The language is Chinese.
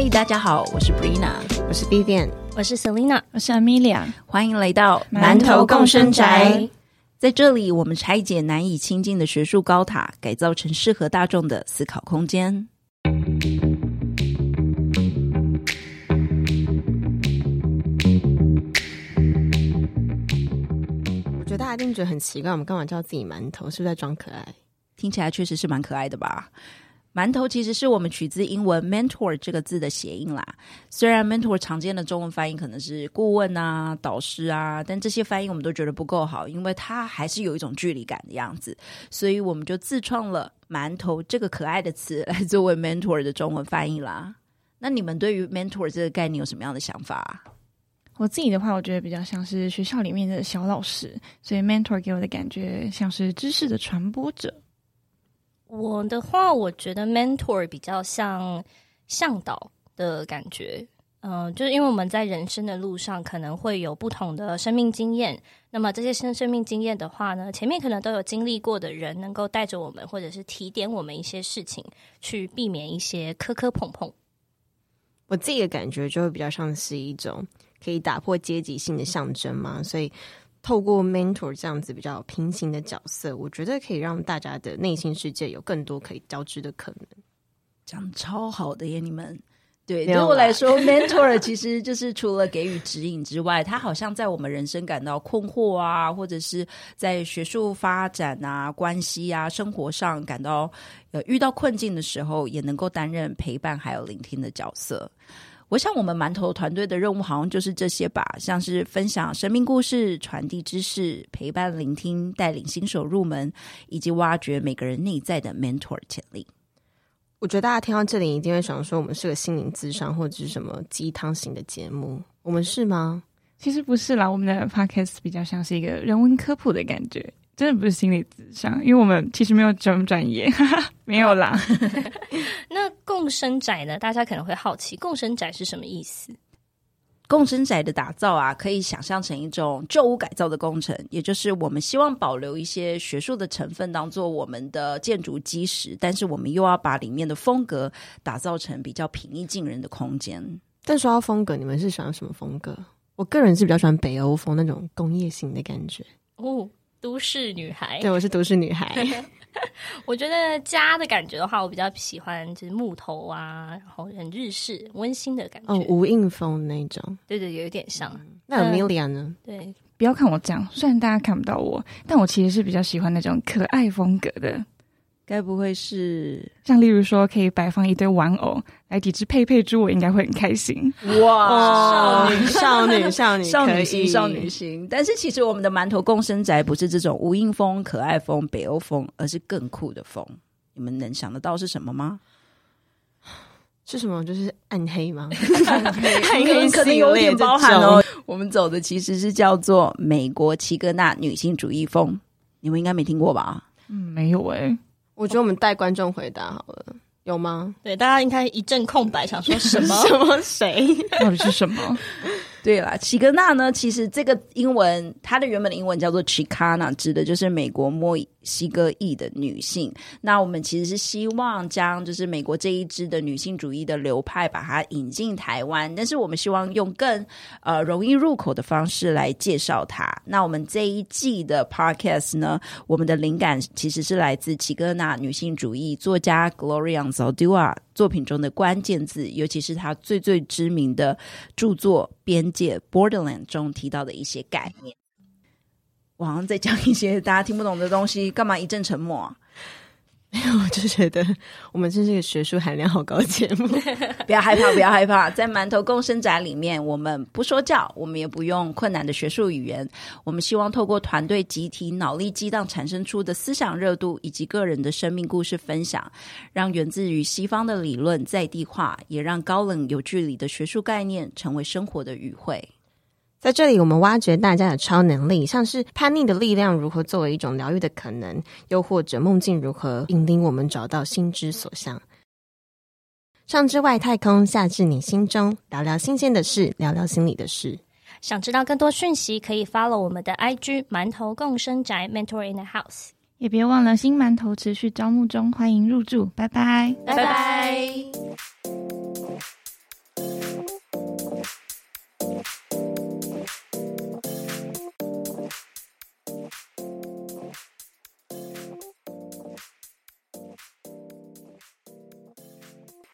嗨，大家好，我是 Brina，我是 Vivian，我是 Selina，我是 Amelia，欢迎来到馒头共生宅。在这里，我们拆解难以亲近的学术高塔，改造成适合大众的思考空间。我觉得大家一定觉得很奇怪，我们干嘛叫自己馒头？是不是在装可爱？听起来确实是蛮可爱的吧？馒头其实是我们取自英文 mentor 这个字的谐音啦。虽然 mentor 常见的中文翻译可能是顾问啊、导师啊，但这些翻译我们都觉得不够好，因为它还是有一种距离感的样子。所以我们就自创了“馒头”这个可爱的词来作为 mentor 的中文翻译啦。那你们对于 mentor 这个概念有什么样的想法？我自己的话，我觉得比较像是学校里面的小老师，所以 mentor 给我的感觉像是知识的传播者。我的话，我觉得 mentor 比较像向导的感觉，嗯，就是因为我们在人生的路上可能会有不同的生命经验，那么这些生生命经验的话呢，前面可能都有经历过的人，能够带着我们，或者是提点我们一些事情，去避免一些磕磕碰碰。我自己的感觉就会比较像是一种可以打破阶级性的象征嘛，所以。透过 mentor 这样子比较平行的角色，我觉得可以让大家的内心世界有更多可以交织的可能。讲超好的耶，你们对对我来说，mentor 其实就是除了给予指引之外，他好像在我们人生感到困惑啊，或者是在学术发展啊、关系啊、生活上感到呃遇到困境的时候，也能够担任陪伴还有聆听的角色。我想，我们馒头团队的任务好像就是这些吧，像是分享生命故事、传递知识、陪伴、聆听、带领新手入门，以及挖掘每个人内在的 mentor 潜力。我觉得大家听到这里一定会想说，我们是个心灵智商或者是什么鸡汤型的节目，我们是吗？其实不是啦，我们的 podcast 比较像是一个人文科普的感觉。真的不是心理智商，因为我们其实没有这么专业，没有啦。那共生宅呢？大家可能会好奇，共生宅是什么意思？共生宅的打造啊，可以想象成一种旧屋改造的工程，也就是我们希望保留一些学术的成分，当做我们的建筑基石，但是我们又要把里面的风格打造成比较平易近人的空间。但说到风格，你们是喜欢什么风格？我个人是比较喜欢北欧风那种工业型的感觉哦。都市女孩，对，我是都市女孩。我觉得家的感觉的话，我比较喜欢就是木头啊，然后很日式、温馨的感觉。哦，无印风那种，对对，有一点像。那 Amelia 呢？对，不要看我这样，虽然大家看不到我，但我其实是比较喜欢那种可爱风格的。该不会是像例如说，可以摆放一堆玩偶来抵制佩佩猪，我应该会很开心。哇，少女少女 少女少女心少女心。但是其实我们的馒头共生宅不是这种无印风、可爱风、北欧风，而是更酷的风。你们能想得到是什么吗？是什么？就是暗黑吗？暗黑可能有点包含哦。我们走的其实是叫做美国齐格纳女性主义风，你们应该没听过吧？嗯，没有哎。我觉得我们带观众回答好了，有吗？对，大家应该一阵空白，想说什么？什么？谁？到底是什么？对啦，齐格纳呢？其实这个英文，它的原本的英文叫做 Chicana，指的就是美国墨西哥裔的女性。那我们其实是希望将就是美国这一支的女性主义的流派，把它引进台湾。但是我们希望用更呃容易入口的方式来介绍它。那我们这一季的 Podcast 呢，我们的灵感其实是来自齐格纳女性主义作家 Gloria Zaldua 作品中的关键字，尤其是她最最知名的著作。边界 （borderland） 中提到的一些概念，我好像在讲一些大家听不懂的东西，干嘛一阵沉默？没有，我就觉得我们这是个学术含量好高的节目，不要害怕，不要害怕。在馒头共生宅里面，我们不说教，我们也不用困难的学术语言，我们希望透过团队集体脑力激荡产生出的思想热度，以及个人的生命故事分享，让源自于西方的理论在地化，也让高冷有距离的学术概念成为生活的语汇。在这里，我们挖掘大家的超能力，像是叛逆的力量如何作为一种疗愈的可能，又或者梦境如何引领我们找到心之所向。上至外太空，下至你心中，聊聊新鲜的事，聊聊心里的事。想知道更多讯息，可以 follow 我们的 IG 馒头共生宅 Mentor in the House，也别忘了新馒头持续招募中，欢迎入住，拜拜，拜拜。